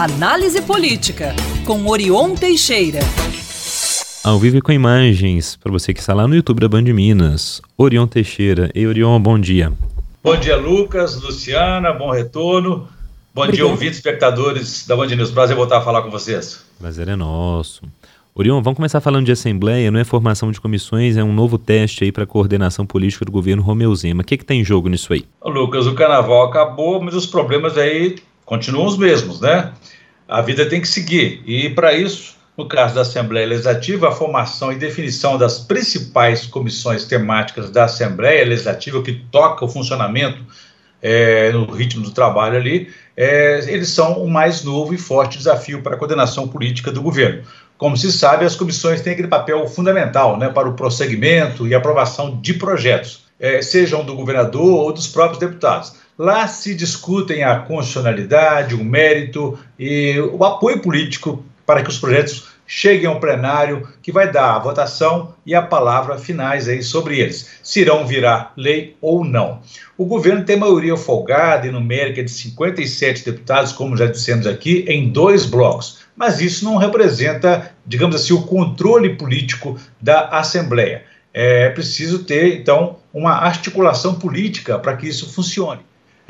Análise Política, com Orion Teixeira. Ao vivo e com imagens, para você que está lá no YouTube da Band Minas. Orion Teixeira. E Orion, bom dia. Bom dia, Lucas, Luciana, bom retorno. Bom Obrigado. dia, ouvintes, espectadores da Band News. Prazer voltar a falar com vocês. Prazer é nosso. Orion, vamos começar falando de Assembleia, não é formação de comissões, é um novo teste aí para a coordenação política do governo Romeu Zema. O que, que tem em jogo nisso aí? Lucas, o carnaval acabou, mas os problemas aí continuam os mesmos, né? A vida tem que seguir. E para isso, no caso da Assembleia Legislativa, a formação e definição das principais comissões temáticas da Assembleia Legislativa, que toca o funcionamento é, no ritmo do trabalho ali, é, eles são o mais novo e forte desafio para a coordenação política do governo. Como se sabe, as comissões têm aquele papel fundamental né, para o prosseguimento e aprovação de projetos, é, sejam do governador ou dos próprios deputados. Lá se discutem a constitucionalidade, o mérito e o apoio político para que os projetos cheguem ao plenário, que vai dar a votação e a palavra finais aí sobre eles, se irão virar lei ou não. O governo tem maioria folgada e numérica de 57 deputados, como já dissemos aqui, em dois blocos mas isso não representa, digamos assim, o controle político da Assembleia. É preciso ter, então, uma articulação política para que isso funcione.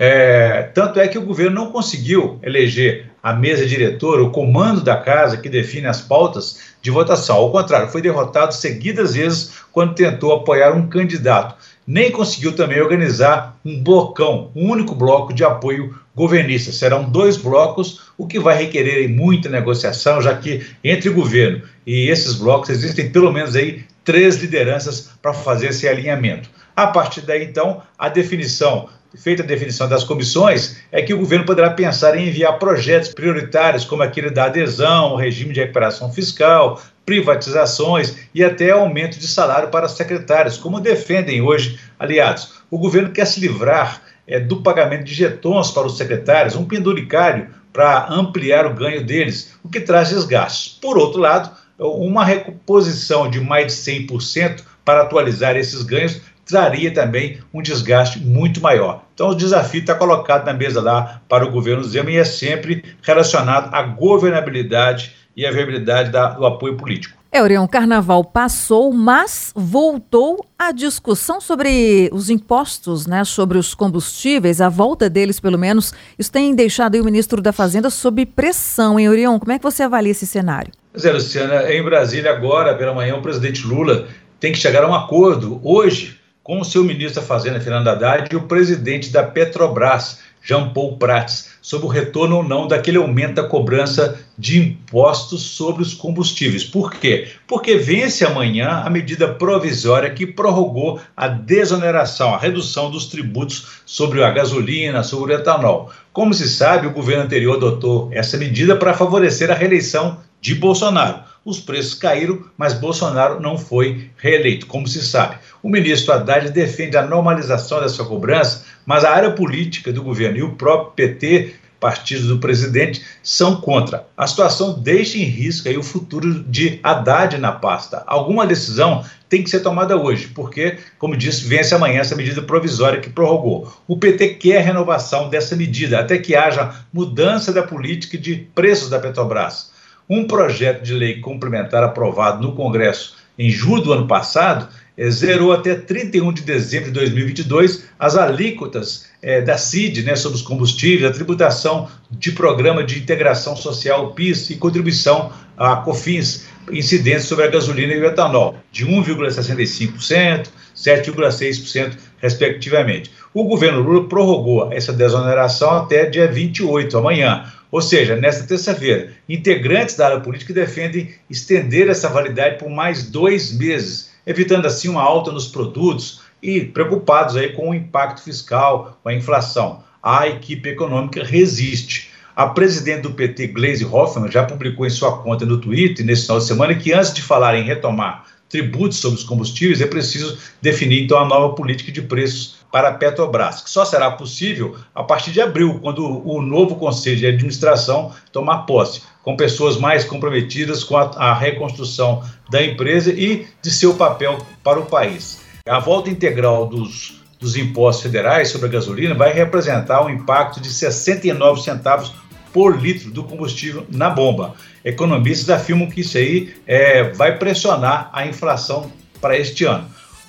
É, tanto é que o governo não conseguiu eleger a mesa diretora, o comando da casa que define as pautas de votação. Ao contrário, foi derrotado seguidas vezes quando tentou apoiar um candidato. Nem conseguiu também organizar um blocão, um único bloco de apoio governista. Serão dois blocos, o que vai requerer muita negociação, já que entre o governo e esses blocos existem pelo menos aí três lideranças para fazer esse alinhamento. A partir daí, então, a definição feita a definição das comissões, é que o governo poderá pensar em enviar projetos prioritários, como aquele da adesão, regime de recuperação fiscal, privatizações e até aumento de salário para secretários, como defendem hoje aliados. O governo quer se livrar é, do pagamento de jetons para os secretários, um penduricário para ampliar o ganho deles, o que traz desgastes. Por outro lado, uma reposição de mais de 100% para atualizar esses ganhos traria também um desgaste muito maior. Então, o desafio está colocado na mesa lá para o governo Zema e é sempre relacionado à governabilidade e à viabilidade da, do apoio político. É, o carnaval passou, mas voltou a discussão sobre os impostos, né, sobre os combustíveis, a volta deles, pelo menos. Isso tem deixado o ministro da Fazenda sob pressão, hein, Orion? Como é que você avalia esse cenário? Pois é, Luciana, em Brasília agora, pela manhã, o presidente Lula tem que chegar a um acordo hoje com o seu ministro da Fazenda, Fernando Haddad, e o presidente da Petrobras, Jean Paul Prats, sobre o retorno ou não daquele aumento da cobrança de impostos sobre os combustíveis. Por quê? Porque vence amanhã a medida provisória que prorrogou a desoneração, a redução dos tributos sobre a gasolina, sobre o etanol. Como se sabe, o governo anterior adotou essa medida para favorecer a reeleição de Bolsonaro. Os preços caíram, mas Bolsonaro não foi reeleito, como se sabe. O ministro Haddad defende a normalização dessa cobrança, mas a área política do governo e o próprio PT, partido do presidente, são contra. A situação deixa em risco o futuro de Haddad na pasta. Alguma decisão tem que ser tomada hoje, porque, como disse, vence amanhã essa medida provisória que prorrogou. O PT quer a renovação dessa medida, até que haja mudança da política de preços da Petrobras. Um projeto de lei complementar aprovado no Congresso em julho do ano passado é, zerou até 31 de dezembro de 2022 as alíquotas é, da CID né, sobre os combustíveis, a tributação de programa de integração social PIS e contribuição a COFINS, incidentes sobre a gasolina e o etanol, de 1,65%, 7,6%, respectivamente. O governo Lula prorrogou essa desoneração até dia 28, amanhã. Ou seja, nesta terça-feira, integrantes da área política defendem estender essa validade por mais dois meses, evitando assim uma alta nos produtos e preocupados aí com o impacto fiscal, com a inflação. A equipe econômica resiste. A presidente do PT, Gleisi Hoffmann, já publicou em sua conta no Twitter nesse final de semana que antes de falar em retomar tributos sobre os combustíveis, é preciso definir então a nova política de preços para a Petrobras, que só será possível a partir de abril, quando o novo Conselho de Administração tomar posse, com pessoas mais comprometidas com a, reconstrução da empresa e de seu papel para o país. A volta integral dos, dos impostos federais sobre a gasolina vai representar um impacto de 69 centavos por litro do combustível na bomba. Economistas afirmam que isso aí é, vai pressionar a inflação para este ano.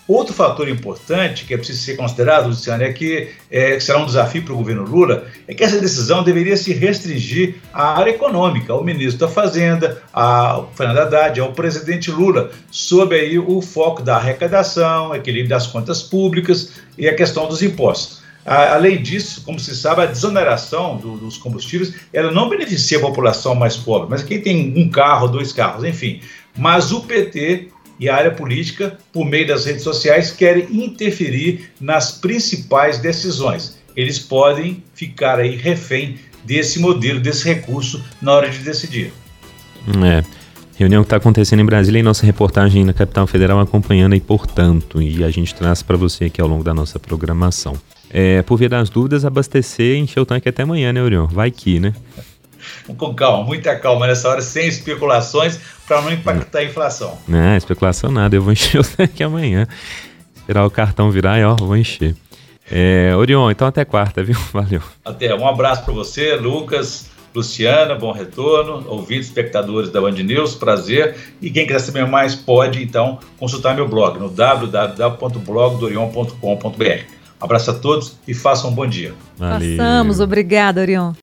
Outro fator importante que é preciso ser considerado, Luciano, é que, é, que será um desafio para o governo Lula, é que essa decisão deveria se restringir à área econômica, ao ministro da Fazenda, ao Fernando Haddad, ao presidente Lula, sob aí o foco da arrecadação, equilíbrio das contas públicas e a questão dos impostos. Além disso, como se sabe, a desoneração do, dos combustíveis ela não beneficia a população mais pobre, mas quem tem um carro, dois carros, enfim. Mas o PT e a área política, por meio das redes sociais, querem interferir nas principais decisões. Eles podem ficar aí refém desse modelo, desse recurso na hora de decidir. É. Reunião que está acontecendo em Brasília e nossa reportagem na capital federal acompanhando aí, portanto, e a gente traz para você aqui ao longo da nossa programação. É, por via das dúvidas, abastecer e encher o tanque até amanhã, né, Orion? Vai que, né? com calma, muita calma nessa hora, sem especulações, para não impactar a inflação. Não, especulação nada, eu vou encher o tanque amanhã. Esperar o cartão virar e ó, vou encher. É, Orion, então até quarta, viu? Valeu. Até, um abraço para você, Lucas, Luciana, bom retorno, ouvintes, espectadores da Band News, prazer. E quem quiser saber mais pode então consultar meu blog no www.blogdorion.com.br. Abraço a todos e façam um bom dia. Valeu. Passamos, obrigado, Orion.